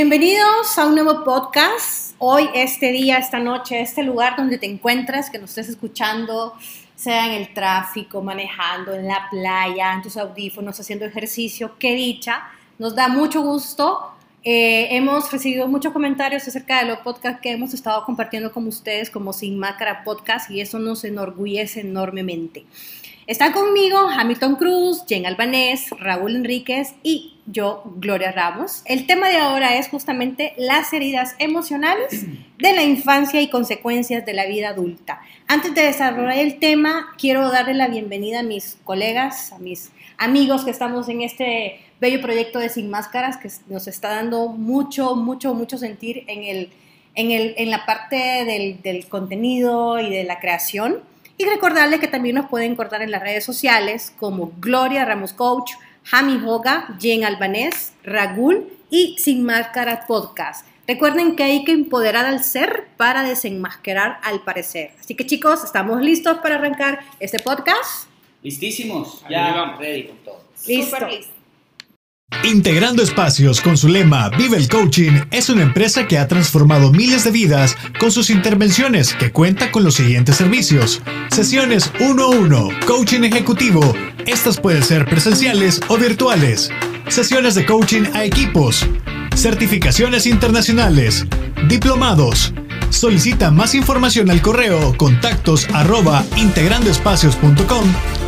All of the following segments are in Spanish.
Bienvenidos a un nuevo podcast. Hoy, este día, esta noche, este lugar donde te encuentras, que nos estés escuchando, sea en el tráfico, manejando, en la playa, en tus audífonos, haciendo ejercicio, qué dicha. Nos da mucho gusto. Eh, hemos recibido muchos comentarios acerca de los podcasts que hemos estado compartiendo con ustedes como Sin Máscara Podcast y eso nos enorgullece enormemente. Están conmigo Hamilton Cruz, Jen Albanés, Raúl Enríquez y yo, Gloria Ramos. El tema de ahora es justamente las heridas emocionales de la infancia y consecuencias de la vida adulta. Antes de desarrollar el tema, quiero darle la bienvenida a mis colegas, a mis amigos que estamos en este bello proyecto de Sin Máscaras que nos está dando mucho, mucho, mucho sentir en, el, en, el, en la parte del, del contenido y de la creación. Y recordarles que también nos pueden cortar en las redes sociales como Gloria Ramos Coach, Jami Hoga, Jen Albanés, Ragul y Sin Máscara Podcast. Recuerden que hay que empoderar al ser para desenmascarar al parecer. Así que chicos, estamos listos para arrancar este podcast. Listísimos, ya ready con todo. Listo. Integrando Espacios con su lema Vive el Coaching es una empresa que ha transformado miles de vidas con sus intervenciones que cuenta con los siguientes servicios. Sesiones 1 a 1, coaching ejecutivo, estas pueden ser presenciales o virtuales. Sesiones de coaching a equipos, certificaciones internacionales, diplomados. Solicita más información al correo contactos arroba integrandoespacios.com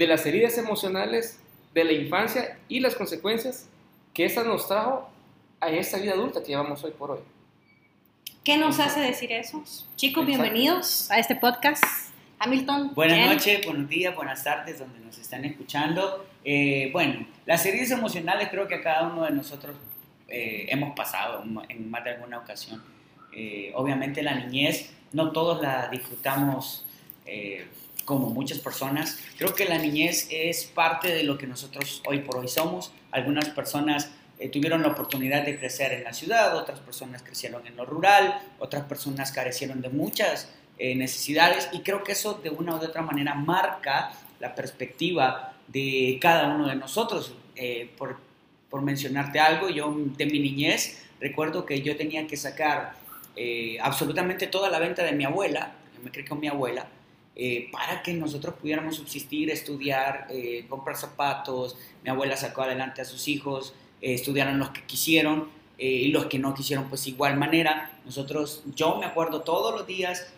de las heridas emocionales de la infancia y las consecuencias que esa nos trajo a esta vida adulta que llevamos hoy por hoy. ¿Qué nos hace decir eso? Chicos, bienvenidos a este podcast. Hamilton. Buenas noches, buenos días, buenas tardes, donde nos están escuchando. Eh, bueno, las heridas emocionales creo que a cada uno de nosotros eh, hemos pasado en más de alguna ocasión. Eh, obviamente la niñez, no todos la disfrutamos como muchas personas. Creo que la niñez es parte de lo que nosotros hoy por hoy somos. Algunas personas eh, tuvieron la oportunidad de crecer en la ciudad, otras personas crecieron en lo rural, otras personas carecieron de muchas eh, necesidades y creo que eso de una u otra manera marca la perspectiva de cada uno de nosotros. Eh, por, por, mencionarte algo, yo de mi niñez recuerdo que yo tenía que sacar absolutamente toda la venta de mi abuela, yo me crié con mi abuela, eh, para que nosotros pudiéramos subsistir, estudiar, eh, comprar zapatos. Mi abuela sacó adelante a sus hijos, eh, estudiaron los que quisieron y los que no quisieron, pues igual manera. Nosotros, yo me acuerdo todos los días,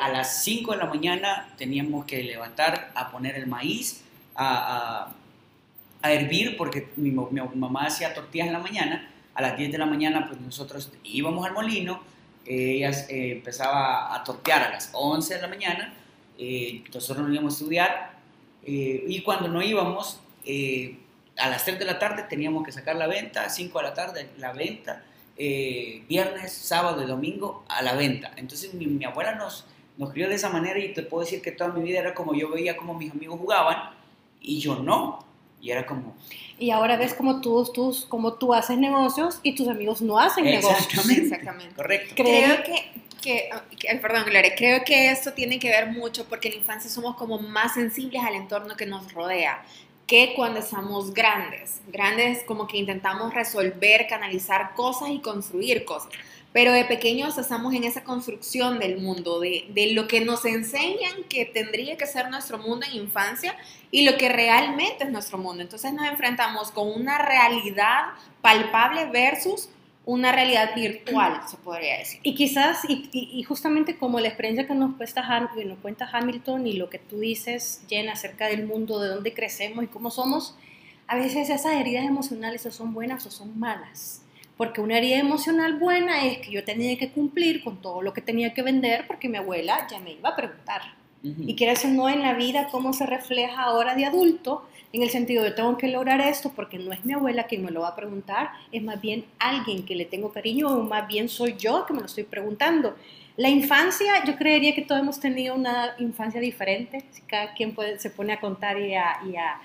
a las 5 de la mañana teníamos que levantar a poner el maíz, a, hervir, porque mi, mi, mamá hacía tortillas en la mañana. A las 10 de la mañana, pues nosotros íbamos al molino, ella empezaba a tortear a las 11 de la mañana eh, nosotros nos íbamos a estudiar eh, y cuando no íbamos, eh, a las 3 de la tarde teníamos que sacar la venta, a 5 de la tarde la venta, viernes, sábado y domingo a la venta. Entonces mi, abuela nos, nos crió de esa manera y te puedo decir que toda mi vida era como yo veía como mis amigos jugaban y yo no. Y era como... Y ahora ves como tú, tú, como tú haces negocios y tus amigos no hacen negocios. Exactamente. Correcto. Creo que que, perdón, Gloria, creo que esto tiene que ver mucho porque en la infancia somos como más sensibles al entorno que nos rodea que cuando estamos grandes. Grandes como que intentamos resolver, canalizar cosas y construir cosas. Pero de pequeños estamos en esa construcción del mundo, de, de lo que nos enseñan que tendría que ser nuestro mundo en infancia y lo que realmente es nuestro mundo. Entonces nos enfrentamos con una realidad palpable versus una realidad virtual, se podría decir. Y quizás, y, justamente como la experiencia que nos, cuesta, nos cuenta Hamilton y lo que tú dices, Jen, acerca del mundo, de dónde crecemos y cómo somos, a veces esas heridas emocionales o son buenas o son malas. Porque una herida emocional buena es que yo tenía que cumplir con todo lo que tenía que vender porque mi abuela ya me iba a preguntar. Ujú. Y quieras o no en la vida, cómo se refleja ahora de adulto, en el sentido de tengo que lograr esto porque no es mi abuela quien me lo va a preguntar, es más bien alguien que le tengo cariño o más bien soy yo que me lo estoy preguntando. La infancia, yo creería que todos hemos tenido una infancia diferente, si cada quien puede- se pone a contar y a, y a-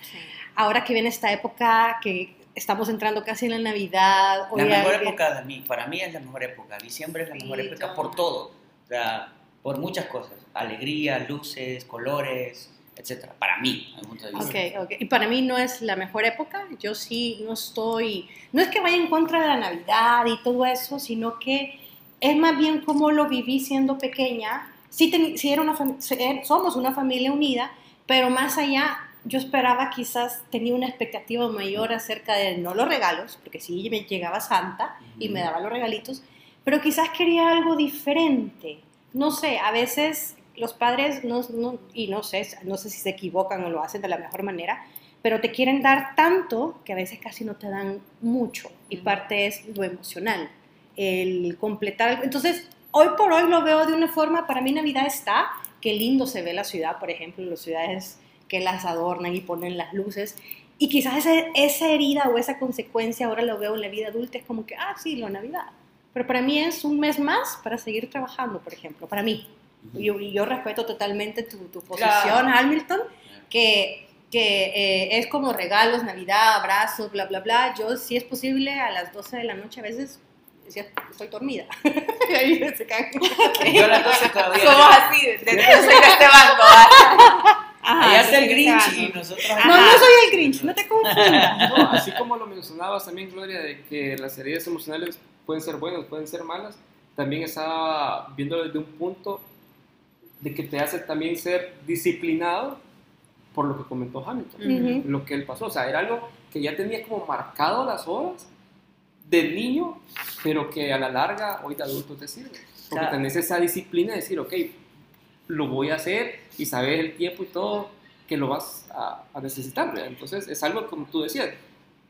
ahora que viene esta época que estamos entrando casi en la Navidad. La mejor hay- época de mí, para mí es la mejor época. Diciembre es la Sí, mejor época por todo. O sea, por muchas cosas. Alegría, luces, colores, etcétera. Para mí, vista. Ok. Y para mí no es la mejor época. Yo sí no estoy. No es que vaya en contra de la Navidad y todo eso, sino que es más bien como lo viví siendo pequeña. Sí, teni- sí era una er- somos una familia unida, pero más allá, yo esperaba quizás, tenía una expectativa mayor acerca de no los regalos, porque sí me llegaba Santa y me daba los regalitos, pero quizás quería algo diferente. No sé, a veces los padres, no, no- y no sé, no sé si se equivocan o lo hacen de la mejor manera, pero te quieren dar tanto que a veces casi no te dan mucho. Y parte es lo emocional, el completar. Entonces, hoy por hoy lo veo de una forma, para mí Navidad está, qué lindo se ve la ciudad, por ejemplo, las ciudades que las adornan y ponen las luces. Y quizás esa herida o esa consecuencia ahora lo veo en la vida adulta, es como que, ah, sí, la Navidad. Pero para mí es un mes más para seguir trabajando, por ejemplo, para mí. Y yo, yo respeto totalmente tu, tu posición, Claro. Hamilton, que, que eh, es como regalos, Navidad, abrazos, bla, bla, bla. Yo, si es posible, a las 12 de la noche a veces decía, estoy dormida. y ahí se caen. Yo a las 12 todavía. Somos así, de, de- yo soy de este. Ajá, Allá está el Grinch y nosotros. No, no soy el Grinch, no te confundas. No, así como lo mencionabas también, Gloria, de que las heridas emocionales pueden ser buenas, pueden ser malas, también estaba viendo desde un punto de que te hace también ser disciplinado por lo que comentó Hamilton, Ujú. lo que él pasó. O sea, era algo que ya tenía como marcado las horas de niño, pero que a la larga hoy de adulto te sirve. Porque Claro. tenés esa disciplina de decir, ok, lo voy a hacer y saber el tiempo y todo que lo vas a, a necesitar. ¿verdad? Entonces es algo como tú decías,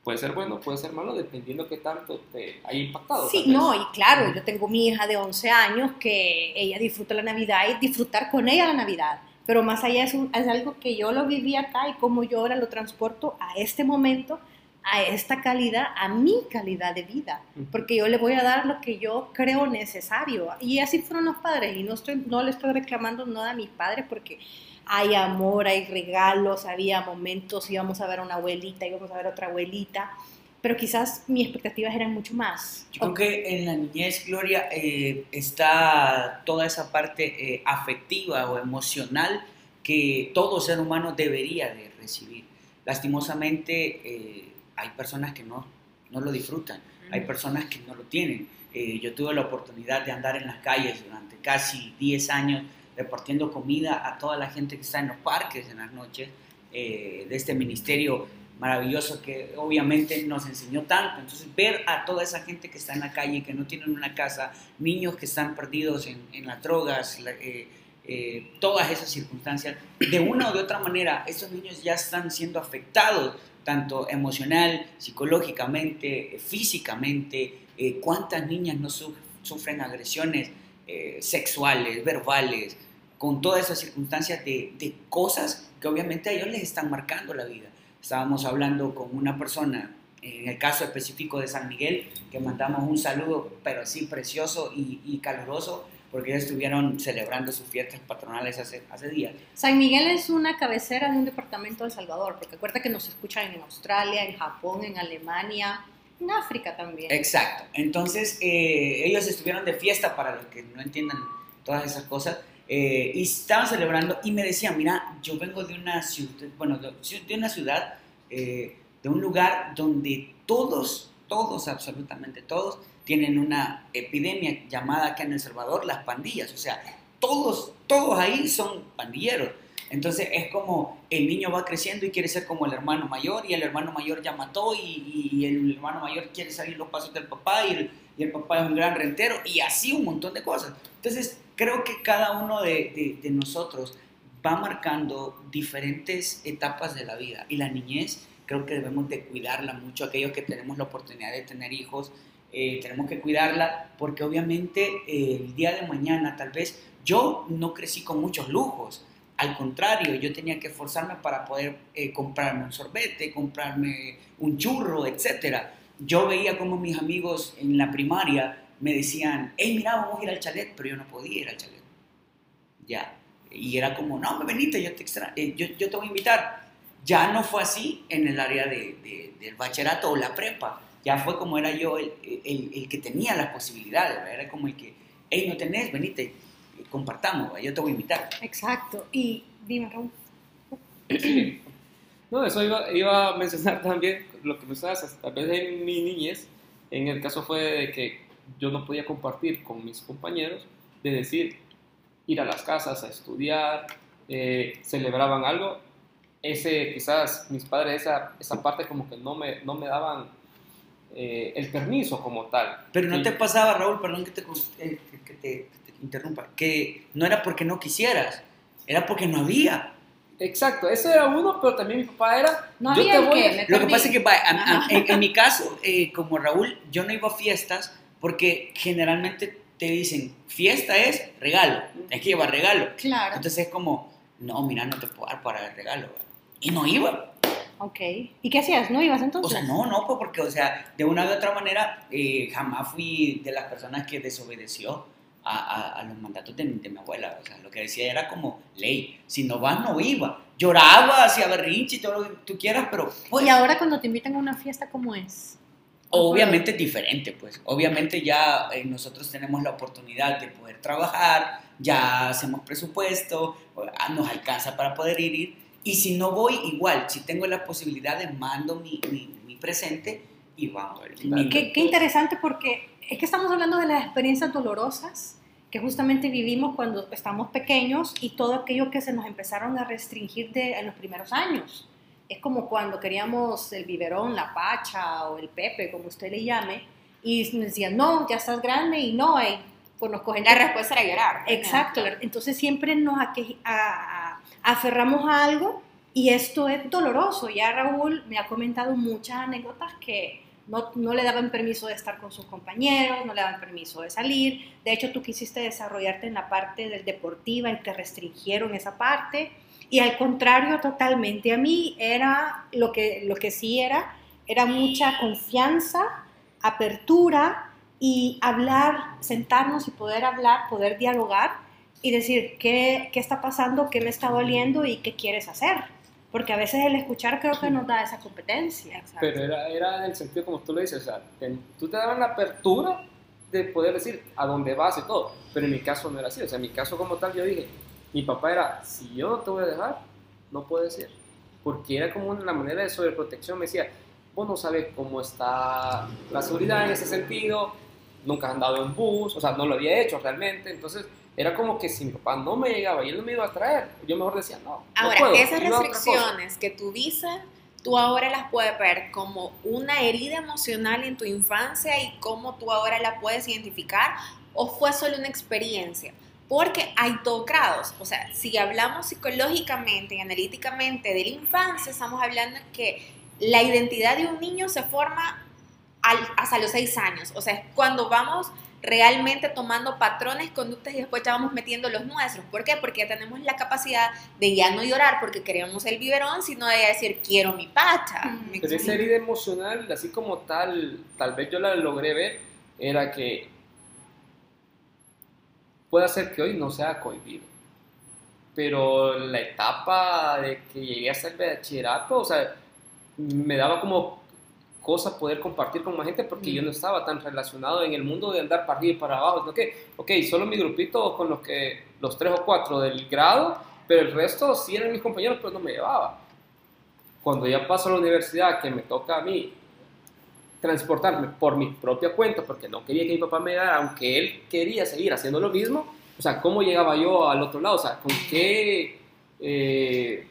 puede ser bueno, puede ser malo, dependiendo qué tanto te haya impactado. Sí, no, y claro, yo tengo mi hija de 11 años que ella disfruta la Navidad y disfrutar con ella la Navidad. Pero más allá es, un- es algo que yo lo viví acá y como yo ahora lo transporto a este momento, a esta calidad, a mi calidad de vida. Porque yo le voy a dar lo que yo creo necesario. Y así fueron los padres. Y no, estoy, no le estoy reclamando nada a mis padres porque hay amor, hay regalos, había momentos, íbamos a ver a una abuelita, íbamos a ver a otra abuelita. Pero quizás mis expectativas eran mucho más. Yo creo que en la niñez, Gloria, eh, está toda esa parte eh, afectiva o emocional que todo ser humano debería de recibir. Lastimosamente, eh, hay personas que no, no lo disfrutan, hay personas que no lo tienen. Yo tuve la oportunidad de andar en las calles durante casi 10 años repartiendo comida a toda la gente que está en los parques en las noches eh, de este ministerio maravilloso que obviamente nos enseñó tanto. Entonces, ver a toda esa gente que está en la calle, que no tienen una casa, niños que están perdidos en, las drogas, eh, eh, todas esas circunstancias, de una o de otra manera, estos niños ya están siendo afectados, tanto emocional, psicológicamente, físicamente. ¿Cuántas niñas no su- sufren agresiones sexuales, verbales, con todas esas circunstancias de, de cosas que obviamente a ellos les están marcando la vida? Estábamos hablando con una persona, en el caso específico de San Miguel, que mandamos un saludo, pero así precioso y, y caluroso, porque ellos estuvieron celebrando sus fiestas patronales hace, hace días. San Miguel es una cabecera de un departamento de El Salvador, porque acuerda que nos escuchan en Australia, en Japón, en Alemania, en África también. Exacto. Entonces, eh, ellos estuvieron de fiesta, para los que no entiendan todas esas cosas, eh, y estaban celebrando y me decían, mira, yo vengo de una ciudad, bueno, de, una ciudad, eh, de un lugar donde todos, todos, absolutamente todos, tienen una epidemia llamada acá en El Salvador las pandillas. O sea, todos, todos ahí son pandilleros. Entonces es como el niño va creciendo y quiere ser como el hermano mayor y el hermano mayor ya mató y, el hermano mayor quiere seguir los pasos del papá y el, y el papá es un gran rentero y así un montón de cosas. Entonces creo que cada uno de, de, de nosotros va marcando diferentes etapas de la vida. Y la niñez creo que debemos de cuidarla mucho, aquellos que tenemos la oportunidad de tener hijos, eh, tenemos que cuidarla porque obviamente eh, el día de mañana tal vez yo no crecí con muchos lujos, Al contrario, yo tenía que esforzarme para poder eh, comprarme un sorbete, comprarme un churro, etc. Yo veía como mis amigos en la primaria me decían, hey, mira, vamos a ir al chalet, pero yo no podía ir al chalet. Ya. Y era como, no, me venite, yo te, extra eh, yo, yo, te voy a invitar. Ya no fue así en el área de, de, del bachillerato o la prepa. Ya fue como era yo el, el, el que tenía las posibilidades, ¿verdad? era como el que, hey, no tenés, venite, compartamos, ¿verdad? yo te voy a invitar. Exacto. Y dime, Raúl. Sí. No, eso iba, iba, a mencionar también lo que me estabas, tal vez en mi niñez, en el caso fue de que yo no podía compartir con mis compañeros, de decir, ir a las casas a estudiar, eh, celebraban algo, ese quizás mis padres esa, esa parte como que no me, no me daban eh, el permiso como tal. Pero no Y- te pasaba, Raúl, perdón que te, eh, que te, que te interrumpa, que no era porque no quisieras, era porque no había. Exacto, eso era uno, pero también mi papá era... No yo había te voy qué, a- me Lo que pasa es que, a- a- en, en mi caso, eh, como Raúl, yo no iba a fiestas porque generalmente te dicen, fiesta es regalo, tienes que llevar regalo. Claro. Entonces es como, no, mira, no te puedo dar para el regalo. Y no iba. Ok. ¿Y qué hacías? ¿No ibas O entonces? sea, no, no, pues porque, o sea, de una u otra manera, eh, jamás fui de las personas que desobedeció a, a- a los mandatos de, mi- de mi abuela. O sea, lo que decía era como ley. Si no vas, no iba. Lloraba, hacía berrinche y todo lo que tú quieras, pero pues, Y ahora cuando te invitan a una fiesta, ¿cómo es? Obviamente es diferente, pues. Obviamente ya eh, nosotros tenemos la oportunidad de poder trabajar, ya hacemos presupuesto, ah, nos alcanza para poder ir. Y si no voy, igual, si tengo la posibilidad de mando mi, mi, mi presente y vamos. Mi- Qué, qué interesante porque es que estamos hablando de las experiencias dolorosas que justamente vivimos cuando estamos pequeños y todo aquello que se nos empezaron a restringir de, en los primeros años. Es como cuando queríamos el biberón, la pacha o el pepe, como usted le llame, y nos decían, no, ya estás grande y no, eh, pues nos cogen La respuesta era llorar. Exacto, entonces siempre nos a- a- aferramos a algo y esto es doloroso. Ya Raúl me ha comentado muchas anécdotas que no, le daban permiso de estar con sus compañeros, no le daban permiso de salir. De hecho, tú quisiste desarrollarte en la parte del deportiva y te restringieron esa parte. Y al contrario, totalmente. A mí era lo que, lo que sí era, era mucha confianza, apertura y hablar, sentarnos y poder hablar, poder dialogar y decir qué, qué está pasando, qué me está doliendo y qué quieres hacer. Porque a veces el escuchar creo que nos da esa competencia. Exacto. Pero era, era en el sentido como tú lo dices, o sea, tú te daban la apertura de poder decir a dónde vas y todo, pero en mi caso no era así, o sea, en mi caso como tal yo dije, mi papá era, si yo no te voy a dejar, no puede ser, porque era como una manera de sobreprotección, me decía, vos no sabes cómo está la seguridad en ese sentido, nunca has andado en bus, o sea, no lo había hecho realmente, entonces era como que si mi papá no me llegaba y él no me iba a traer, yo mejor decía, no, no Ahora, puedo, esas restricciones que tú dices, tú ahora las puedes ver como una herida emocional en tu infancia y cómo tú ahora la puedes identificar o fue solo una experiencia. Porque hay dos grados. O sea, si hablamos psicológicamente y analíticamente de la infancia, estamos hablando que la identidad de un niño se forma al- hasta los seis años. O sea, es cuando vamos realmente tomando patrones, conductas y después ya vamos metiendo los nuestros. ¿Por qué? Porque ya tenemos la capacidad de ya no llorar porque queremos el biberón, sino de decir, quiero mi pacha. Mm. ¿Me Pero esa herida emocional, así como tal, tal vez yo la logré ver, era que puede ser que hoy no sea cohibido. Pero la etapa de que llegué hasta el bachillerato, o sea, me daba como cosa poder compartir con más gente porque Mm. yo no estaba tan relacionado en el mundo de andar para arriba y para abajo, sino que, ok, solo mi grupito con los que, los tres o cuatro del grado, pero el resto sí eran mis compañeros, pero no me llevaba cuando ya paso a la universidad, que me toca a mí transportarme por mi propia cuenta, porque no quería que mi papá me dara, aunque él quería seguir haciendo lo mismo, o sea, ¿cómo llegaba yo al otro lado? O sea, ¿con qué eh,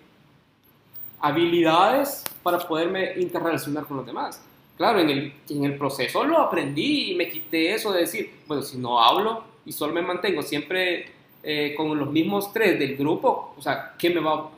habilidades para poderme interrelacionar con los demás? Claro, en el, en el proceso lo aprendí y me quité eso de decir, bueno, si no hablo y solo me mantengo siempre eh, con los mismos tres del grupo, o sea, ¿qué me va,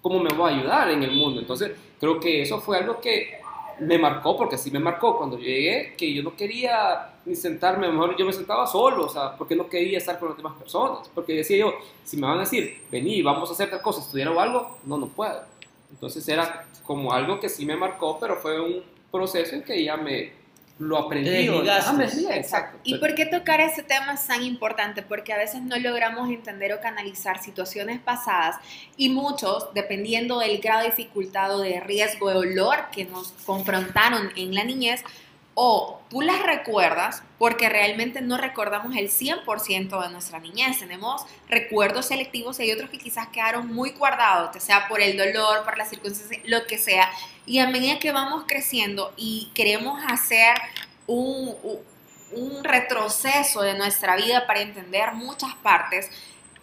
¿cómo me va a ayudar en el mundo? Entonces, creo que eso fue algo que me marcó, porque sí me marcó cuando llegué, que yo no quería ni sentarme, mejor yo me sentaba solo, o sea, porque no quería estar con las demás personas, porque decía yo, si me van a decir, vení, vamos a hacer tal cosa, estudiar o algo, no, no puedo. Entonces era como algo que sí me marcó, pero fue un proceso en que ya me, lo aprendí. Ah, me desliga, exacto. ¿Y por qué tocar ese tema es tan importante? Porque a veces no logramos entender o canalizar situaciones pasadas y muchos, dependiendo del grado de dificultad o de riesgo de dolor que nos confrontaron en la niñez, o tú las recuerdas porque realmente no recordamos el 100% de nuestra niñez. Tenemos recuerdos selectivos y hay otros que quizás quedaron muy guardados, sea por el dolor, por las circunstancias, lo que sea. Y a medida que vamos creciendo y queremos hacer un retroceso de nuestra vida para entender muchas partes,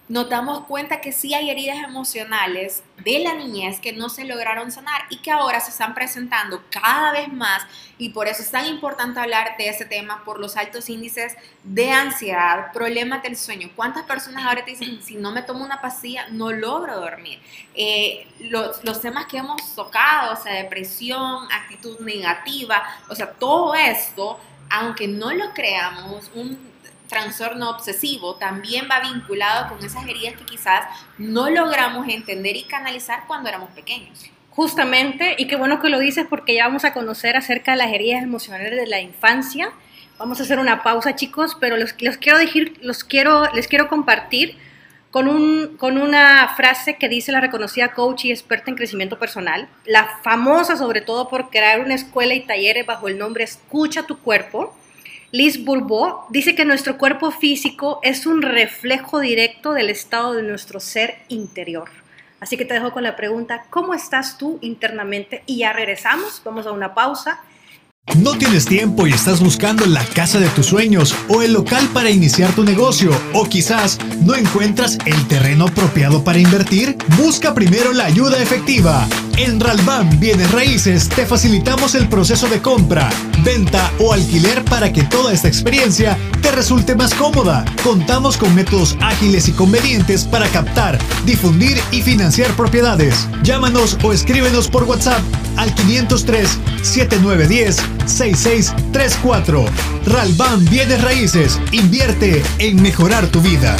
nos damos cuenta que sí hay heridas emocionales de la niñez que no se lograron sanar y que ahora se están presentando cada vez más y por eso es tan importante hablar de ese tema por los altos índices de ansiedad, problemas del sueño. ¿Cuántas personas ahora te dicen, si no me tomo una pastilla, no logro dormir? Eh, los, los temas que hemos tocado, o sea, depresión, actitud negativa, o sea, todo esto, aunque no lo creamos, un trastorno obsesivo también va vinculado con esas heridas que quizás no logramos entender y canalizar cuando éramos pequeños. Justamente, y qué bueno que lo dices porque ya vamos a conocer acerca de las heridas emocionales de la infancia. Vamos a hacer una pausa, chicos, pero los, los quiero decir, los quiero, les quiero compartir con, un, con una frase que dice la reconocida coach y experta en crecimiento personal, la famosa sobre todo por crear una escuela y talleres bajo el nombre Escucha tu cuerpo Liz Bourbeau dice que nuestro cuerpo físico es un reflejo directo del estado de nuestro ser interior. Así que te dejo con la pregunta, ¿cómo estás tú internamente? Y ya regresamos, vamos a una pausa ¿No tienes tiempo y estás buscando la casa de tus sueños o el local para iniciar tu negocio? ¿O quizás no encuentras el terreno apropiado para invertir? Busca primero la ayuda efectiva. En Ralban Bienes Raíces te facilitamos el proceso de compra, venta o alquiler para que toda esta experiencia te resulte más cómoda. Contamos con métodos ágiles y convenientes para captar, difundir y financiar propiedades. Llámanos o escríbenos por WhatsApp al 503 7910 6634. Ralban Bienes Raíces. Invierte en mejorar tu vida.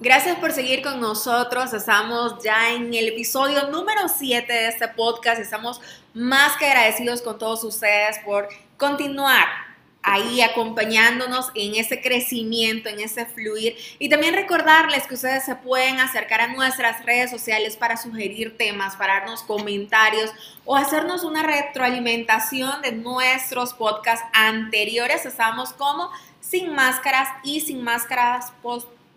Gracias por seguir con nosotros. Estamos ya en el episodio número 7 de este podcast. Estamos más que agradecidos con todos ustedes por continuar ahí acompañándonos en ese crecimiento, en ese fluir. Y también recordarles que ustedes se pueden acercar a nuestras redes sociales para sugerir temas, para darnos comentarios o hacernos una retroalimentación de nuestros podcasts anteriores. Estamos como Sin Máscaras y Sin Máscaras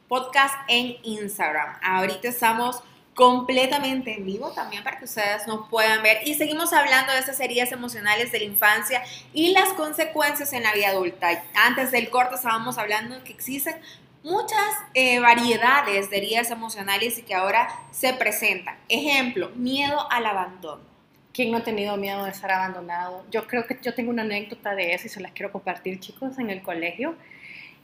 Podcast en Instagram. Ahorita estamos completamente en vivo también para que ustedes nos puedan ver. Y seguimos hablando de esas heridas emocionales de la infancia y las consecuencias en la vida adulta. Antes del corte estábamos hablando que existen muchas eh, variedades de heridas emocionales y que ahora se presentan. Ejemplo, miedo al abandono. ¿Quién no ha tenido miedo de ser abandonado? Yo creo que yo tengo una anécdota de eso y se las quiero compartir, chicos, en el colegio.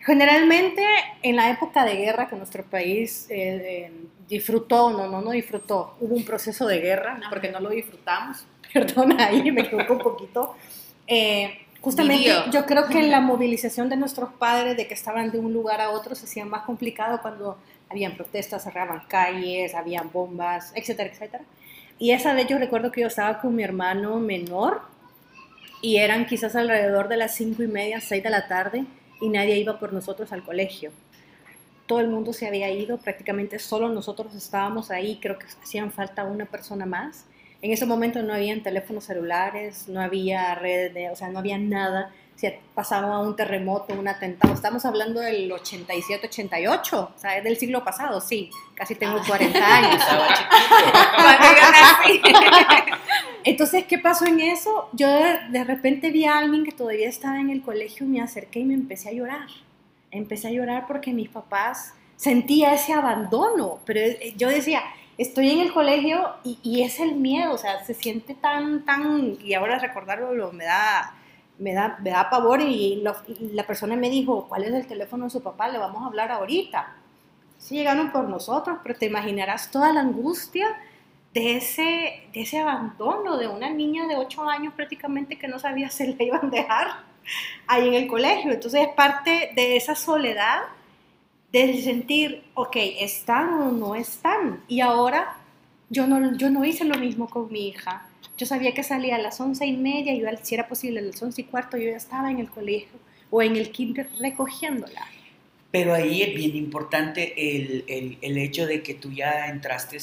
Generalmente, en la época de guerra que nuestro país eh, disfrutó, no, no, no disfrutó, hubo un proceso de guerra, porque no lo disfrutamos, perdona, ahí me equivoco un poquito. Eh, justamente yo creo que la movilización de nuestros padres, de que estaban de un lugar a otro, se hacía más complicado cuando habían protestas, cerraban calles, habían bombas, etcétera, etcétera. Y esa vez yo recuerdo que yo estaba con mi hermano menor y eran quizás alrededor de las cinco y media, seis de la tarde y nadie iba por nosotros al colegio. Todo el mundo se había ido, prácticamente solo nosotros estábamos ahí, creo que hacían falta una persona más. En ese momento no habían teléfonos celulares, no había redes, de, o sea, no había nada. Si pasaba un terremoto, un atentado, estamos hablando del 87, 88, o sea, es del siglo pasado, sí, casi tengo 40 ah. años. Entonces, ¿qué pasó en eso? Yo de, repente vi a alguien que todavía estaba en el colegio, me acerqué y me empecé a llorar. Empecé a llorar porque mis papás sentía ese abandono, pero eh, yo decía, estoy en el colegio y, es el miedo, o sea, se siente tan, tan, y ahora recordarlo lo, me da, me da, me da pavor y, la persona me dijo, ¿cuál es el teléfono de su papá? Le vamos a hablar ahorita. Sí llegaron por nosotros, pero te imaginarás toda la angustia de ese, de ese abandono de una niña de 8 años prácticamente que no sabía si la iban a dejar ahí en el colegio. Entonces es parte de esa soledad, de sentir, ok, están o no están. Y ahora yo no, yo no hice lo mismo con mi hija. Yo sabía que salía a las once y media, y si era posible a las once y cuarto, yo ya estaba en el colegio o en el kinder recogiéndola. Pero ahí es bien importante el, el, el hecho de que tú ya entraste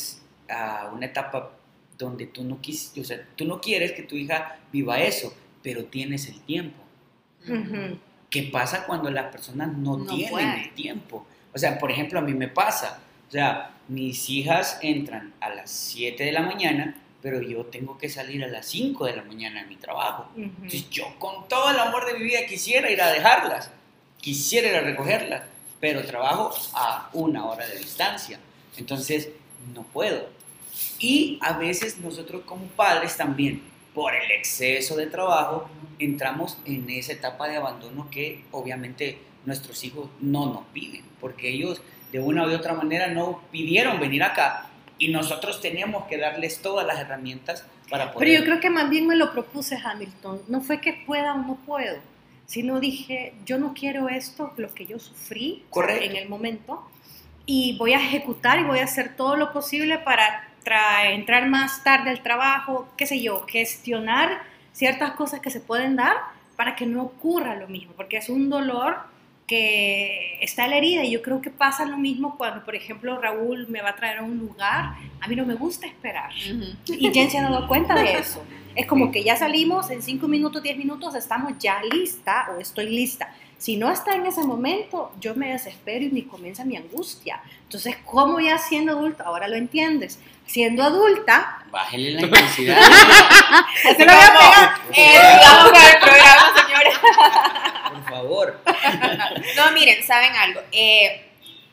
a una etapa donde tú no, quis, o sea, tú no quieres que tu hija viva eso, pero tienes el tiempo. ¿Qué pasa cuando las personas no, No tienen el tiempo? O sea, por ejemplo, a mí me pasa. O sea, mis hijas entran a las 7 de la mañana, pero yo tengo que salir a las 5 de la mañana a mi trabajo. Ujú. Entonces yo con todo el amor de mi vida quisiera ir a dejarlas, quisiera ir a recogerlas, pero trabajo a una hora de distancia. Entonces no puedo. Y a veces nosotros como padres también, por el exceso de trabajo, entramos en esa etapa de abandono que obviamente nuestros hijos no nos piden, porque ellos de una u otra manera no pidieron venir acá y nosotros tenemos que darles todas las herramientas para poder... Pero yo creo que más bien me lo propuse Hamilton. No fue que pueda o no puedo, sino dije, yo no quiero esto, lo que yo sufrí Correcto. en el momento, y voy a ejecutar y voy a hacer todo lo posible para tra- entrar más tarde al trabajo, qué sé yo, gestionar ciertas cosas que se pueden dar para que no ocurra lo mismo, porque es un dolor que está la herida y yo creo que pasa lo mismo cuando, por ejemplo, Raúl me va a traer a un lugar, a mí no me gusta esperar. Y Jen se ha dado cuenta de eso. Es como que ya salimos, en 5 minutos, 10 minutos estamos ya lista o estoy lista. Si no está en ese momento, yo me desespero y me comienza mi angustia. Entonces, ¿cómo ya siendo adulta? Ahora lo entiendes. Siendo adulta, Bájele la intensidad. Así lo voy a pegar. Eh, el programa, señores. Favor. No, miren, ¿saben algo? Eh,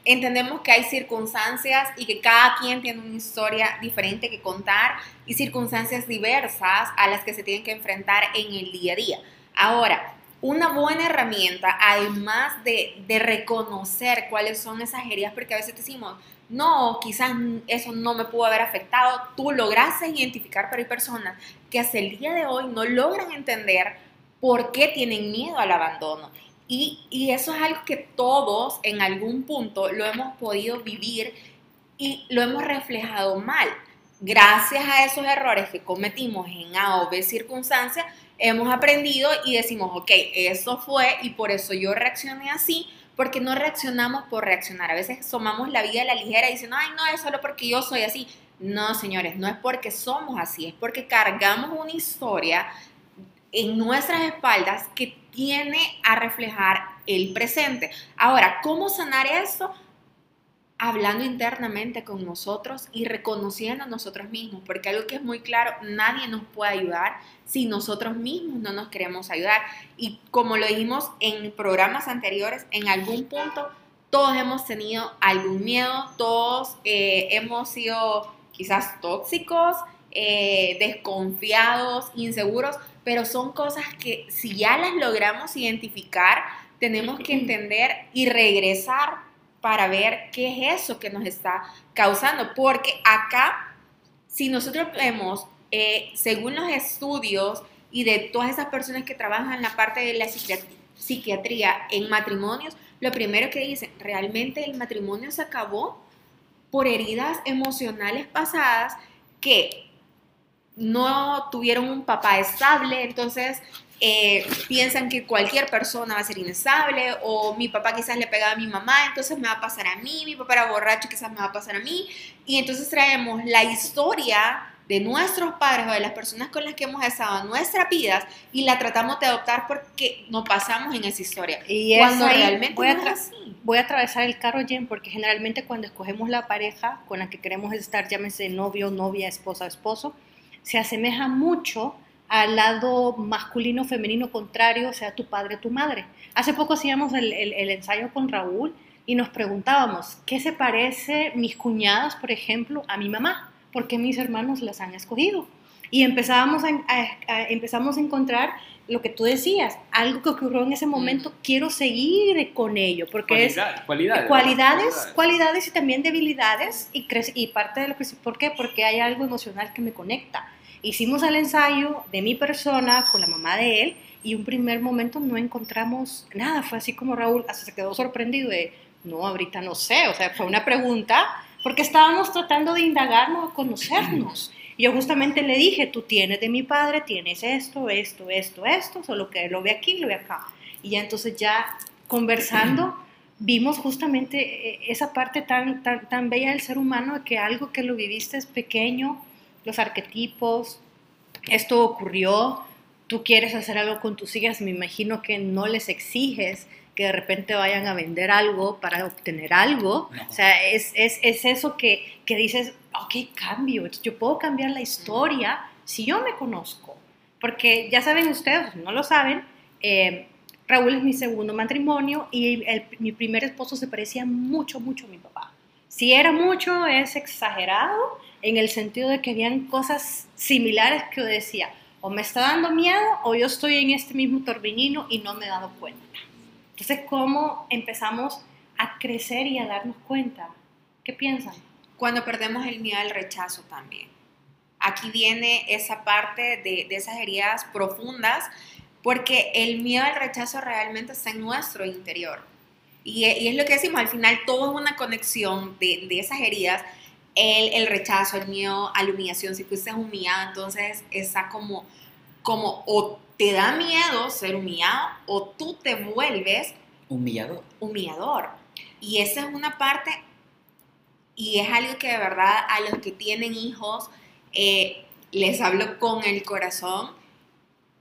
entendemos que hay circunstancias y que cada quien tiene una historia diferente que contar y circunstancias diversas a las que se tienen que enfrentar en el día a día. Ahora, una buena herramienta, además de, de reconocer cuáles son esas heridas, porque a veces decimos, no, quizás eso no me pudo haber afectado, tú lograste identificar, pero hay personas que hasta el día de hoy no logran entender por qué tienen miedo al abandono. Y, y eso es algo que todos en algún punto lo hemos podido vivir y lo hemos reflejado mal. Gracias a esos errores que cometimos en A o B circunstancias, hemos aprendido y decimos, ok, eso fue y por eso yo reaccioné así, porque no reaccionamos por reaccionar. A veces tomamos la vida a la ligera diciendo, ay, no, es solo porque yo soy así. No, señores, no es porque somos así, es porque cargamos una historia en nuestras espaldas que tiene a reflejar el presente. Ahora, ¿cómo sanar eso? Hablando internamente con nosotros y reconociendo a nosotros mismos, porque algo que es muy claro, nadie nos puede ayudar si nosotros mismos no nos queremos ayudar. Y como lo dijimos en programas anteriores, en algún punto todos hemos tenido algún miedo, todos eh, hemos sido quizás tóxicos, eh, desconfiados, inseguros, pero son cosas que si ya las logramos identificar, tenemos que entender y regresar para ver qué es eso que nos está causando. Porque acá, si nosotros vemos, eh, según los estudios y de todas esas personas que trabajan en la parte de la psiquiat- psiquiatría en matrimonios, lo primero que dicen, realmente el matrimonio se acabó por heridas emocionales pasadas que no tuvieron un papá estable, entonces eh, piensan que cualquier persona va a ser inestable, o mi papá quizás le pegaba a mi mamá, entonces me va a pasar a mí, mi papá era borracho, quizás me va a pasar a mí, y entonces traemos la historia de nuestros padres o de las personas con las que hemos estado en nuestras vidas y la tratamos de adoptar porque nos pasamos en esa historia. y Cuando ahí, realmente voy a, no es así. voy a atravesar el carro, Jen, porque generalmente cuando escogemos la pareja con la que queremos estar, llámese novio, novia, esposa, esposo, se asemeja mucho al lado masculino, femenino contrario, o sea, tu padre, tu madre. Hace poco hacíamos el, el- el ensayo con Raúl y nos preguntábamos, ¿qué se parece mis cuñadas, por ejemplo, a mi mamá? ¿Por qué mis hermanos las han escogido? Y empezábamos a, a- a- empezamos a encontrar lo que tú decías, algo que ocurrió en ese momento, quiero seguir con ello, porque es Cualidad- cualidades. cualidades, ¿verdad? cualidades y también debilidades y, y parte de lo que ¿por qué? Porque hay algo emocional que me conecta. Hicimos el ensayo de mi persona con la mamá de él y un primer momento no encontramos nada, fue así como Raúl se quedó sorprendido de, no, ahorita no sé, o sea, fue una pregunta porque estábamos tratando de indagarnos, conocernos. Yo justamente le dije, tú tienes de mi padre, tienes esto, esto, esto, esto, solo que lo ve aquí, lo ve acá. Y ya entonces ya conversando vimos justamente eh, esa parte tan, tan, tan bella del ser humano, que algo que lo viviste es pequeño, los arquetipos, esto ocurrió, tú quieres hacer algo con tus hijas, me imagino que no les exiges que de repente vayan a vender algo para obtener algo. No. O sea, es, es, es eso que, que dices, ok, cambio, yo puedo cambiar la historia si yo me conozco. Porque ya saben ustedes, no lo saben, eh, Raúl es mi segundo matrimonio y el- mi primer esposo se parecía mucho, mucho a mi papá. Si era mucho, es exagerado en el sentido de que habían cosas similares que yo decía, o me está dando miedo o yo estoy en este mismo torbellino y no me he dado cuenta. Entonces, ¿cómo empezamos a crecer y a darnos cuenta? ¿Qué piensan? Cuando perdemos el miedo al rechazo también. Aquí viene esa parte de, de esas heridas profundas, porque el miedo al rechazo realmente está en nuestro interior. Y, es lo que decimos, al final todo es una conexión de, de esas heridas, el, el rechazo, el miedo a la humillación, si fuiste humillado, entonces está como, como o te da miedo ser humillado o tú te vuelves Humillador. humillador. Y esa es una parte, y es algo que de verdad a los que tienen hijos, eh, les hablo con el corazón.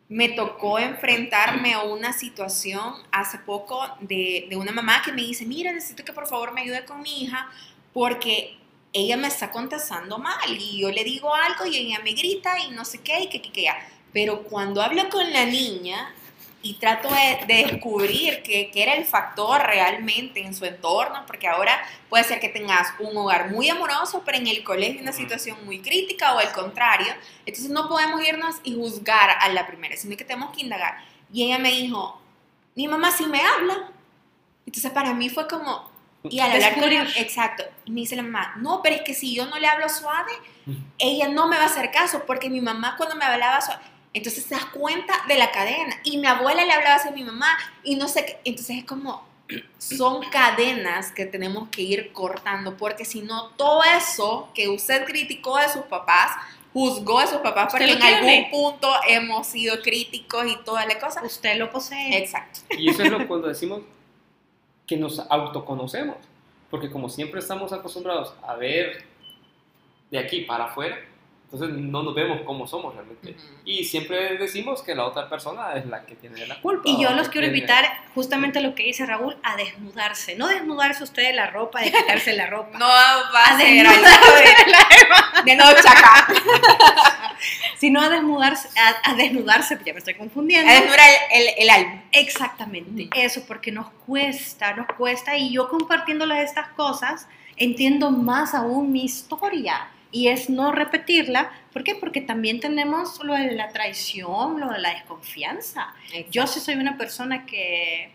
Me tocó enfrentarme a una situación hace poco de, de una mamá que me dice, mira, necesito que por favor me ayude con mi hija porque ella me está contestando mal y yo le digo algo y ella me grita y no sé qué y que, que, que ya. Pero cuando hablo con la niña y trato de, de descubrir qué qué era el factor realmente en su entorno, porque ahora puede ser que tengas un hogar muy amoroso, pero en el colegio una situación muy crítica o al contrario. Entonces no podemos irnos y juzgar a la primera, sino que tenemos que indagar. Y ella me dijo, mi mamá sí me habla. Entonces para mí fue como, y al hablar con Descubrir. exacto, me dice la mamá, no, pero es que si yo no le hablo suave, ella no me va a hacer caso, porque mi mamá cuando me hablaba suave, entonces te das cuenta de la cadena, y mi abuela le hablaba así a mi mamá, y no sé qué, entonces es como, son cadenas que tenemos que ir cortando, porque si no, todo eso que usted criticó de sus papás, juzgó a sus papás, porque en algún punto hemos sido críticos y toda la cosa. Usted lo posee. Exacto. Y eso es lo cuando decimos que nos autoconocemos. Porque como siempre estamos acostumbrados a ver de aquí para afuera, entonces no nos vemos como somos realmente. Ujú. Y siempre decimos que la otra persona es la que tiene la culpa. Y yo los quiero tiene- invitar justamente a lo que dice Raúl, a desnudarse. No desnudarse usted de la ropa, de quitarse la ropa. No va a, A ser desnudarse de, de noche acá. sino a desnudarse, a, a desnudarse, ya me estoy confundiendo. A desnudar el, el, el alma. Exactamente, Mm. eso, porque nos cuesta, nos cuesta, y yo compartiéndoles estas cosas, entiendo más aún mi historia, y es no repetirla, ¿por qué? Porque también tenemos lo de la traición, lo de la desconfianza. Yo sí soy una persona que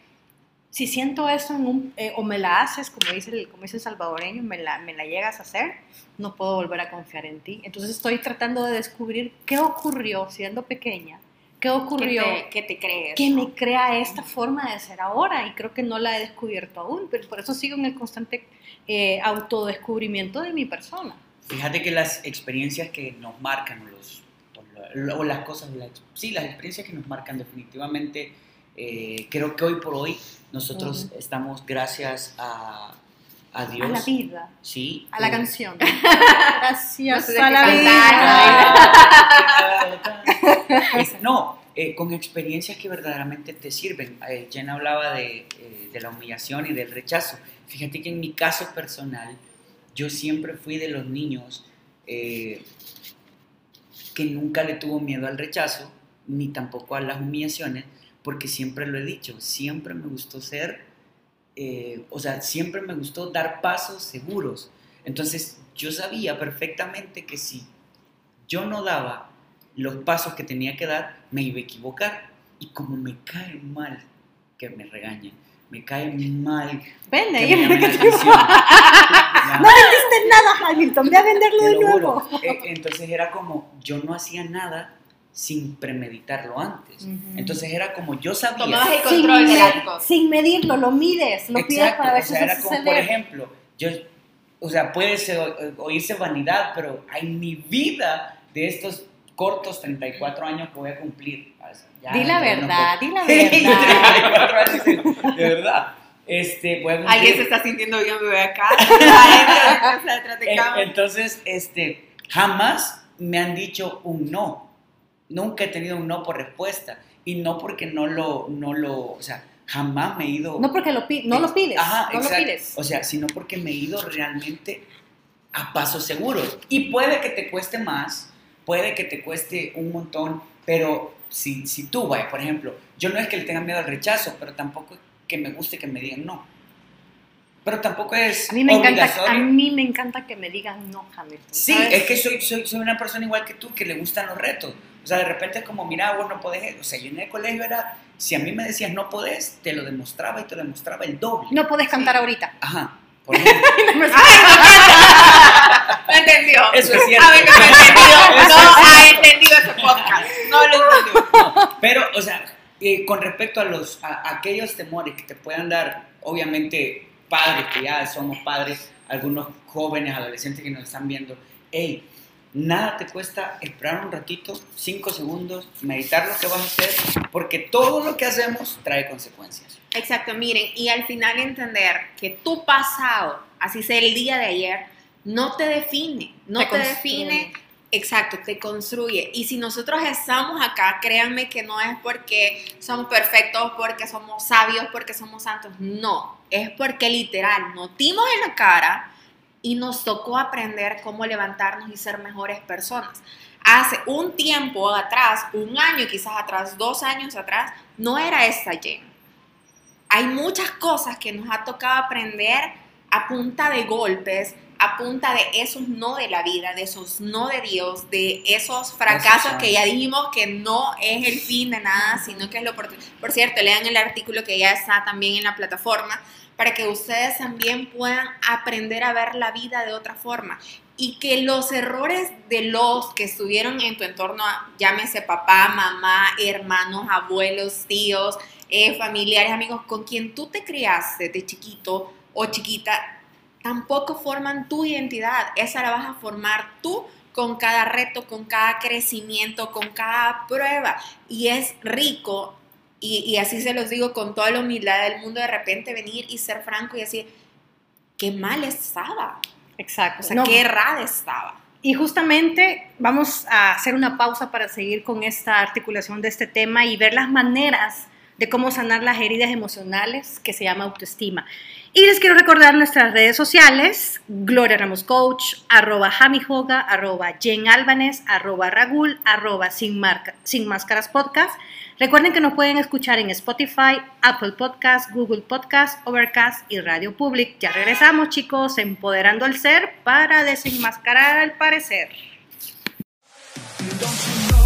si siento eso en un, eh, o me la haces, como dice el, como dice el salvadoreño, me la, me la llegas a hacer, no puedo volver a confiar en ti. Entonces estoy tratando de descubrir qué ocurrió siendo pequeña, qué ¿Qué ocurrió te, qué te crees? que no? me crea esta forma de ser ahora y creo que no la he descubierto aún, pero por eso sigo en el constante eh, autodescubrimiento de mi persona. Fíjate que las experiencias que nos marcan, o, los, o las cosas, las- sí, las experiencias que nos marcan definitivamente, eh, creo que hoy por hoy nosotros estamos gracias a, a Dios. A la vida, Sí. a la canción. Gracias No sé de a la vida. No, eh, con experiencias que verdaderamente te sirven. Eh, Jen hablaba de, eh, de la humillación y del rechazo. Fíjate que en mi caso personal, yo siempre fui de los niños eh, que nunca le tuvo miedo al rechazo, ni tampoco a las humillaciones, porque siempre lo he dicho, siempre me gustó ser, eh, o sea, siempre me gustó dar pasos seguros. Entonces, yo sabía perfectamente que si yo no daba los pasos que tenía que dar, me iba a equivocar. Y como me cae mal que me regañen, me cae mal Vende, que la quedé- atención. Ya. No vendiste nada, Hamilton, ve a venderlo Te de nuevo. juro. Eh, Entonces era como, yo no hacía nada sin premeditarlo antes. Ujú. Entonces era como, yo sabía... Tomabas el Sin, control de me- las cosas. sin medirlo, lo mides, lo pides Exacto, para ver o si sea, se era como, por ejemplo, yo, o sea, puede ser, o- oírse vanidad, pero en mi vida de estos cortos 34 años que voy a cumplir. ya Di la verdad, di la verdad. 34 años, de, de verdad. Este, voy a cumplir- Alguien se está sintiendo bien, acá. De En- cámara. Entonces, este, jamás me han dicho un no. Nunca he tenido un no por respuesta. Y no porque no lo, no lo, o sea, jamás me he ido... No porque lo, no lo pides, Ajá, no exacto. lo pides. O sea, sino porque me he ido realmente a pasos seguros. Y puede que te cueste más, puede que te cueste un montón, pero si, si tú, vaya, por ejemplo, yo no es que le tenga miedo al rechazo, pero tampoco que me guste que me digan no. Pero tampoco es A mí me encanta, a mí me encanta que me digan no, Hamilton. Sí, ¿sabes? es que soy, soy, soy una persona igual que tú, que le gustan los retos. O sea, de repente es como, mira, vos no podés. O sea, yo en el colegio era, si a mí me decías no podés, te lo demostraba y te lo demostraba el doble. No puedes cantar Sí. ahorita. Ajá. Por ejemplo, No entendió. eso es cierto. A ver, no lo entendió. No ha entendido ese podcast. No lo entendió. Pero, o sea, eh, con respecto a los a, a aquellos temores que te puedan dar, obviamente, padres que ya somos padres, algunos jóvenes, adolescentes que nos están viendo, hey, nada te cuesta esperar un ratito, cinco segundos, meditar lo que vas a hacer, porque todo lo que hacemos trae consecuencias. Exacto, miren, y al final entender que tu pasado, así sea el día de ayer, no te define, no Te define, exacto, te construye. Y si nosotros estamos acá, créanme que no es porque somos perfectos, porque somos sabios, porque somos santos, no, es porque literal nos dimos en la cara y nos tocó aprender cómo levantarnos y ser mejores personas. Hace un tiempo atrás, un año quizás atrás, dos años atrás, no era esta Jen hay muchas cosas que nos ha tocado aprender a punta de golpes, a punta de esos no de la vida, de esos no de Dios, de esos fracasos que ya dijimos que no es el fin de nada, sino que es lo. Por cierto, lean el artículo que ya está también en la plataforma para que ustedes también puedan aprender a ver la vida de otra forma y que los errores de los que estuvieron en tu entorno, llámese papá, mamá, hermanos, abuelos, tíos, eh, familiares, amigos, con quien tú te criaste de chiquito o chiquita, tampoco forman tu identidad. Esa la vas a formar tú con cada reto, con cada crecimiento, con cada prueba. Y es rico, y, y así se los digo con toda la humildad del mundo, de repente venir y ser franco y decir, qué mal estaba. Exacto. O sea, No, qué errada estaba. Y justamente vamos a hacer una pausa para seguir con esta articulación de este tema y ver las maneras de cómo sanar las heridas emocionales que se llama autoestima. Y les quiero recordar nuestras redes sociales, Gloria Ramos Coach, arroba Jamijoga, arroba Jen Álvarez, arroba Ragul, arroba sin, Máscaras Podcast. Recuerden que nos pueden escuchar en Spotify, Apple Podcast, Google Podcast, Overcast y Radio Public. Ya regresamos chicos, empoderando al ser para desenmascarar al parecer.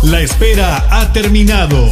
La espera ha terminado.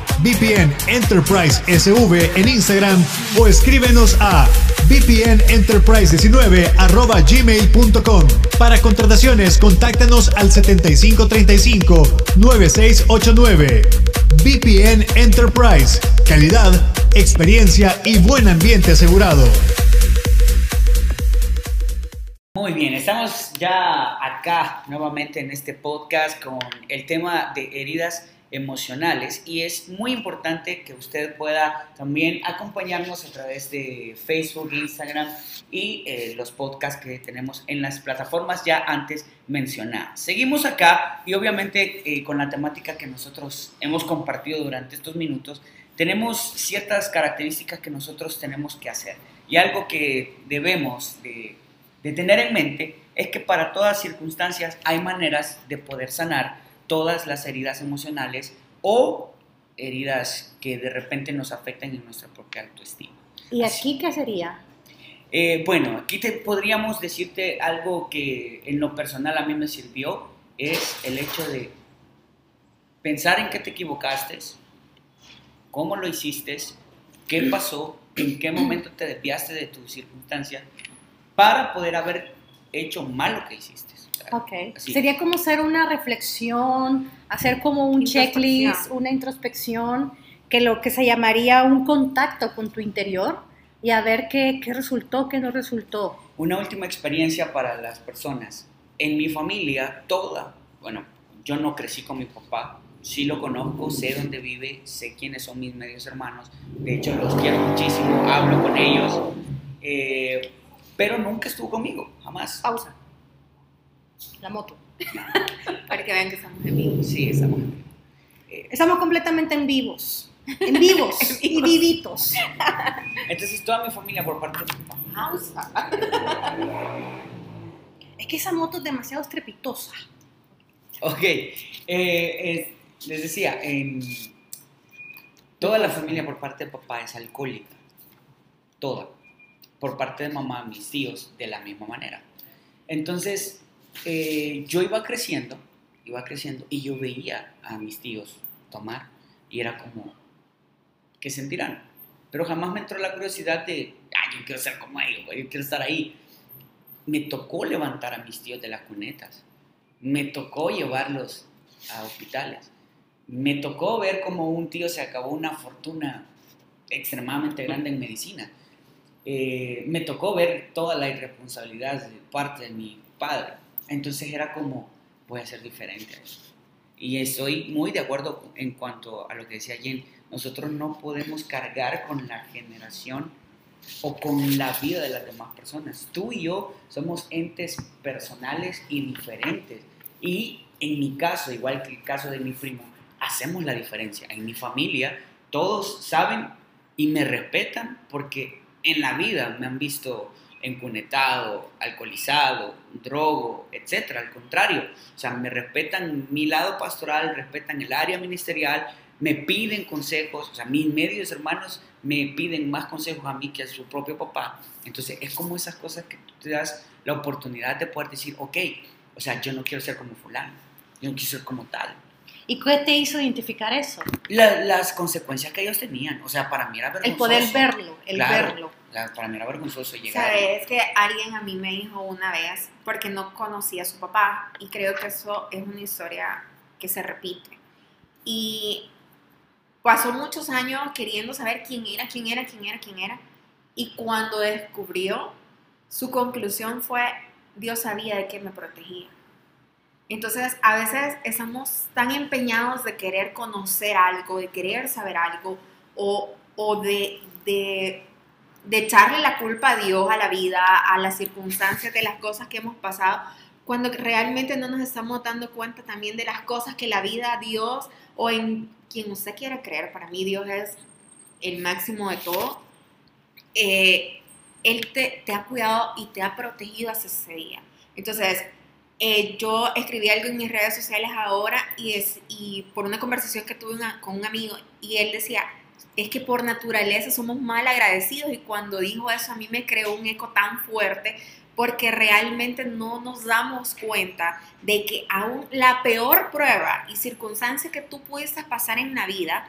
VPN Enterprise SV en Instagram o escríbenos a vpnenterprise19 arroba gmail.com. Para contrataciones, contáctanos al 7535-9689. VPN Enterprise. Calidad, experiencia y buen ambiente asegurado. Muy bien, estamos ya acá nuevamente en este podcast con el tema de heridas emocionales y es muy importante que usted pueda también acompañarnos a través de Facebook, Instagram y eh, los podcasts que tenemos en las plataformas ya antes mencionadas. Seguimos acá y obviamente eh, con la temática que nosotros hemos compartido durante estos minutos tenemos ciertas características que nosotros tenemos que hacer. Y algo que debemos de, de tener en mente es que para todas circunstancias hay maneras de poder sanar todas las heridas emocionales o heridas que de repente nos afectan en nuestra propia autoestima. ¿Y Así. aquí qué sería? Eh, bueno, aquí te podríamos decirte algo que en lo personal a mí me sirvió, es el hecho de pensar en qué te equivocaste, cómo lo hiciste, qué pasó, en qué momento te desviaste de tu circunstancia, para poder haber hecho mal lo que hiciste. Sea, Ok. así. Sería como hacer una reflexión, hacer como un checklist, una introspección, que lo que se llamaría un contacto con tu interior y a ver qué, qué resultó, qué no resultó. Una última experiencia para las personas. En mi familia, toda, bueno, yo no crecí con mi papá, sí lo conozco, sé dónde vive, sé quiénes son mis medios hermanos, de hecho los quiero muchísimo, hablo con ellos, eh, pero nunca estuvo conmigo, jamás. Pausa. La moto. Para que vean que estamos en vivo. Sí, estamos en- eh, Estamos completamente en vivos. En vivos y vivitos. Entonces toda mi familia por parte de mi papá. Es que esa moto es demasiado estrepitosa. Ok, eh, eh, les decía, en- toda la familia por parte de papá es alcohólica, toda. Por parte de mamá, mis tíos, de la misma manera. Entonces, eh, yo iba creciendo, iba creciendo y yo veía a mis tíos tomar y era como, ¿qué sentirán? Pero jamás me entró la curiosidad de, ah, yo quiero ser como ellos, yo quiero estar ahí. Me tocó levantar a mis tíos de las cunetas me tocó llevarlos a hospitales. Me tocó ver cómo un tío se acabó una fortuna extremadamente grande en medicina. Eh, me tocó ver toda la irresponsabilidad de parte de mi padre. Entonces era como, voy a ser diferente. Y estoy muy de acuerdo en cuanto a lo que decía Jen. Nosotros no podemos cargar con la generación o con la vida de las demás personas. Tú y yo somos entes personales y diferentes. Y en mi caso, igual que el caso de mi primo, hacemos la diferencia. En mi familia, todos saben y me respetan porque en la vida me han visto encunetado, alcoholizado, drogo, etc. Al contrario, o sea, me respetan mi lado pastoral, respetan el área ministerial, me piden consejos, o sea, mis medios hermanos me piden más consejos a mí que a su propio papá. Entonces, es como esas cosas que tú te das la oportunidad de poder decir, ok, o sea, yo no quiero ser como fulano, yo no quiero ser como tal. ¿Y qué te hizo identificar eso? La- las consecuencias que ellos tenían, o sea, para mí era El vergonzoso. poder verlo, el Claro. verlo. Para mí era vergonzoso llegar. Sabes que alguien a mí me dijo una vez, porque no conocía a su papá, y creo que eso es una historia que se repite. Y pasó muchos años queriendo saber quién era, quién era, quién era, quién era. Y cuando descubrió, su conclusión fue, Dios sabía de qué me protegía. Entonces, a veces estamos tan empeñados de querer conocer algo, de querer saber algo, o, o de, de, de echarle la culpa a Dios, a la vida, a las circunstancias de las cosas que hemos pasado, cuando realmente no nos estamos dando cuenta también de las cosas que la vida, Dios, o en quien usted quiera creer, para mí Dios es el máximo de todo, eh, Él te, ha cuidado y te ha protegido hasta ese día. Entonces, eh, yo escribí algo en mis redes sociales ahora y, es, y por una conversación que tuve con un amigo y él decía, es que por naturaleza somos mal agradecidos y cuando dijo eso a mí me creó un eco tan fuerte porque realmente no nos damos cuenta de que aún la peor prueba y circunstancia que tú pudiste pasar en la vida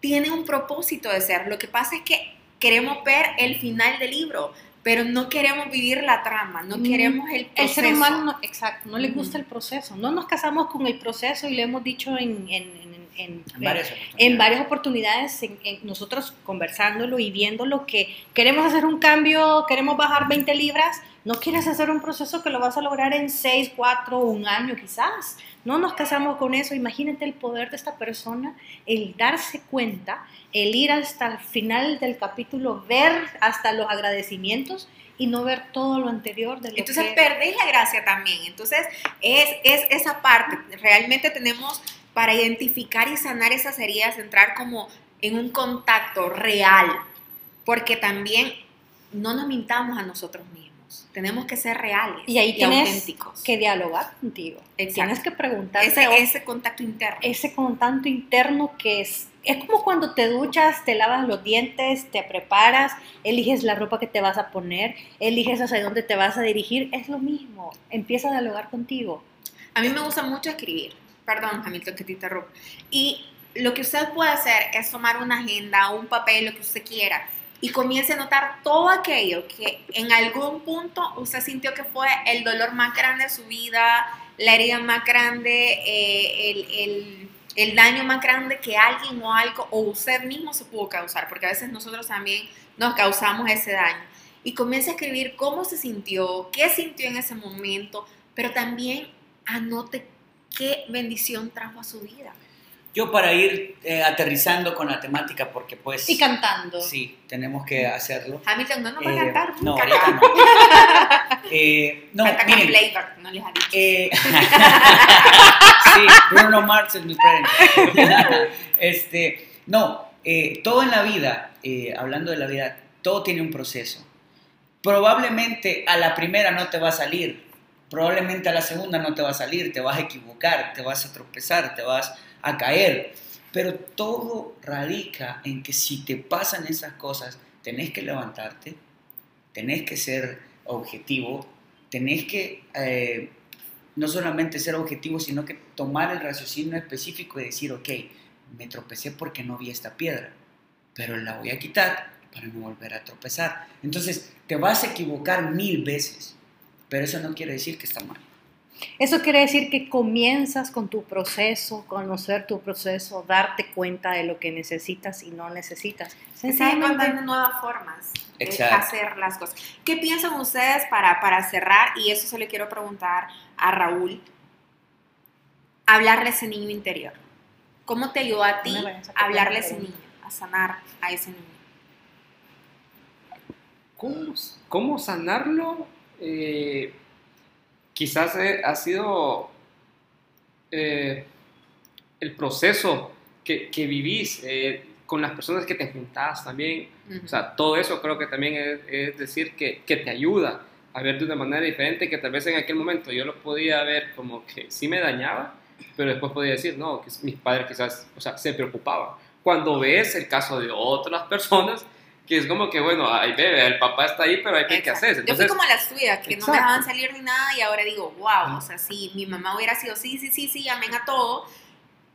tiene un propósito de ser. Lo que pasa es que queremos ver el final del libro, pero no queremos vivir la trama, no Mm, queremos el El proceso. ser humano, no- exacto, no le gusta el proceso. No nos casamos con el proceso y lo hemos dicho en, en, en- en- En varias oportunidades. en varias oportunidades, en- nosotros conversándolo y viéndolo que queremos hacer un cambio, queremos bajar 20 libras, no quieres hacer un proceso que lo vas a lograr en 6, 4, un año quizás. No nos casamos con eso. Imagínate el poder de esta persona, el darse cuenta, el ir hasta el final del capítulo, ver hasta los agradecimientos y no ver todo lo anterior de lo Entonces que... perdés la gracia también. Entonces es, es esa parte. Realmente tenemos para identificar y sanar esas heridas, entrar como en un contacto real, porque también no nos mintamos a nosotros mismos. Tenemos que ser reales Y ahí tienes auténticos. que dialogar contigo. Exacto. Tienes que preguntarte ese, ese contacto interno. ese contacto interno que es, es como cuando te duchas, te lavas los dientes, te preparas, eliges la ropa que te vas a poner, eliges hacia dónde te vas a dirigir, es lo mismo, empieza a dialogar contigo. A mí me gusta mucho escribir. Perdón, Hamilton, que te interrumpo. Y lo que usted puede hacer es tomar una agenda, un papel, lo que usted quiera, y comience a notar todo aquello que en algún punto usted sintió que fue el dolor más grande de su vida, la herida más grande, eh, el, el- el daño más grande que alguien o algo, o usted mismo se pudo causar, porque a veces nosotros también nos causamos ese daño. Y comience a escribir cómo se sintió, qué sintió en ese momento, pero también anote qué bendición trajo a su vida. Yo para ir eh, aterrizando con la temática, porque pues... Y cantando. Sí, tenemos que hacerlo. Hamilton no nos va a Eh, cantar. no, ahorita no. Eh, no, Canta miren, playback, no les ha dicho. Eh, sí, Bruno Mars es mi friend. este, no, todo en la vida, hablando de la vida, todo tiene un proceso. Probablemente a la primera no te va a salir, probablemente a la segunda no te va a salir, te vas a equivocar, te vas a tropezar, te vas a caer. Pero todo radica en que si te pasan esas cosas, tenés que levantarte, tenés que ser objetivo, tenés que eh, no solamente ser objetivo, sino que tomar el raciocinio específico y decir, ok, me tropecé porque no vi esta piedra, pero la voy a quitar para no volver a tropezar. Entonces, te vas a equivocar mil veces, pero eso no quiere decir que está mal. Eso quiere decir que comienzas con tu proceso, conocer tu proceso, darte cuenta de lo que necesitas y no necesitas. Sencillamente, encontrando nuevas formas de Exacto. hacer las cosas. ¿Qué piensan ustedes para, para cerrar? Y eso se le quiero preguntar a Raúl. Hablarle a ese niño interior. ¿Cómo te ayudó a ti a hablarle a ese niño, a sanar a ese niño? ¿Cómo, cómo sanarlo? Eh, quizás ha sido eh, el proceso que, que vivís eh, con las personas que te juntás también. O sea, todo eso creo que también es, es decir que, que te ayuda a ver de una manera diferente que tal vez en aquel momento yo lo podía ver como que sí me dañaba, pero después podía decir, no, que mis padres quizás, o sea, se preocupaban. Cuando ves el caso de otras personas, que es como que, bueno, ay, bebé, el papá está ahí, pero hay que, ¿qué Exacto. haces. Yo fui Entonces, como las tuyas, que no Exacto. me dejaban salir ni nada y ahora digo, wow, o sea, si mi mamá hubiera sido sí, sí, sí, sí, amén a todo,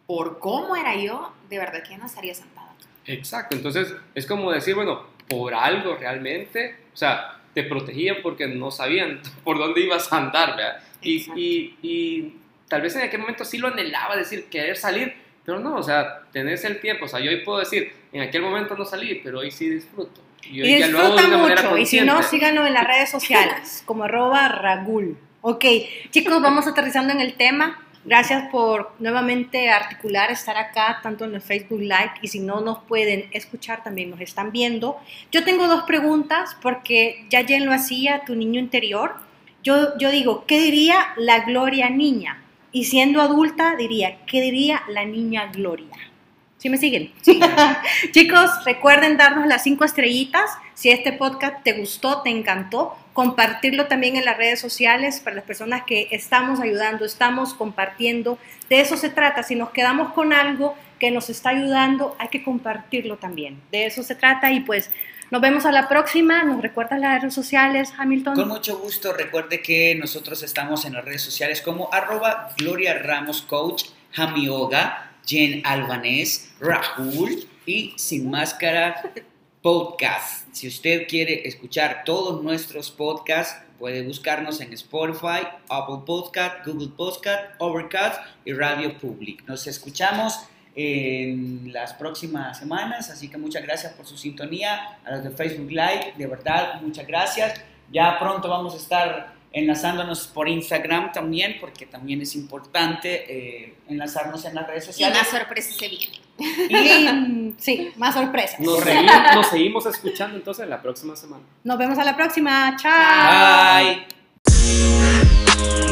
por cómo era yo, de verdad que no estaría sentada. Exacto, entonces es como decir, bueno, por algo realmente, o sea, te protegían porque no sabían por dónde ibas a andar, ¿verdad? Y, y, y tal vez en aquel momento sí lo anhelaba, decir, querer salir, pero no, o sea, tenés el tiempo, o sea, yo hoy puedo decir, en aquel momento no salí, pero hoy sí disfruto. Y hoy Y ya lo hago de disfruta manera mucho. Y si no, síganlo en las redes sociales, como arroba ragul. Ok, chicos, vamos aterrizando en el tema. Gracias por nuevamente articular, estar acá, tanto en el Facebook Live, y si no nos pueden escuchar, también nos están viendo. Yo tengo dos preguntas, porque ya Jen lo hacía, tu niño interior. Yo, yo digo, ¿qué diría la Gloria niña? Y siendo adulta, diría, ¿qué diría la niña Gloria? ¿Sí me siguen? Chicos, recuerden darnos las cinco estrellitas. Si este podcast te gustó, te encantó, compartirlo también en las redes sociales para las personas que estamos ayudando, estamos compartiendo. De eso se trata. Si nos quedamos con algo que nos está ayudando, hay que compartirlo también. De eso se trata y pues nos vemos a la próxima. ¿Nos recuerdas las redes sociales, Hamilton? Con mucho gusto, recuerde que nosotros estamos en las redes sociales como arroba Gloria Ramos Coach, Jamioga, Jen Albanés, Rahul y Sin Máscara Podcast. Si usted quiere escuchar todos nuestros podcasts, puede buscarnos en Spotify, Apple Podcast, Google Podcast, Overcast y Radio Public. Nos escuchamos en las próximas semanas, así que muchas gracias por su sintonía, a los de Facebook Live, de verdad, muchas gracias. Ya pronto vamos a estar enlazándonos por Instagram también, porque también es importante eh, enlazarnos en las redes Y sociales. una sorpresa se viene. Y, mm, sí, más sorpresas. Nos, seguimos, nos seguimos escuchando entonces la próxima semana. Nos vemos a la próxima. Chao. Bye.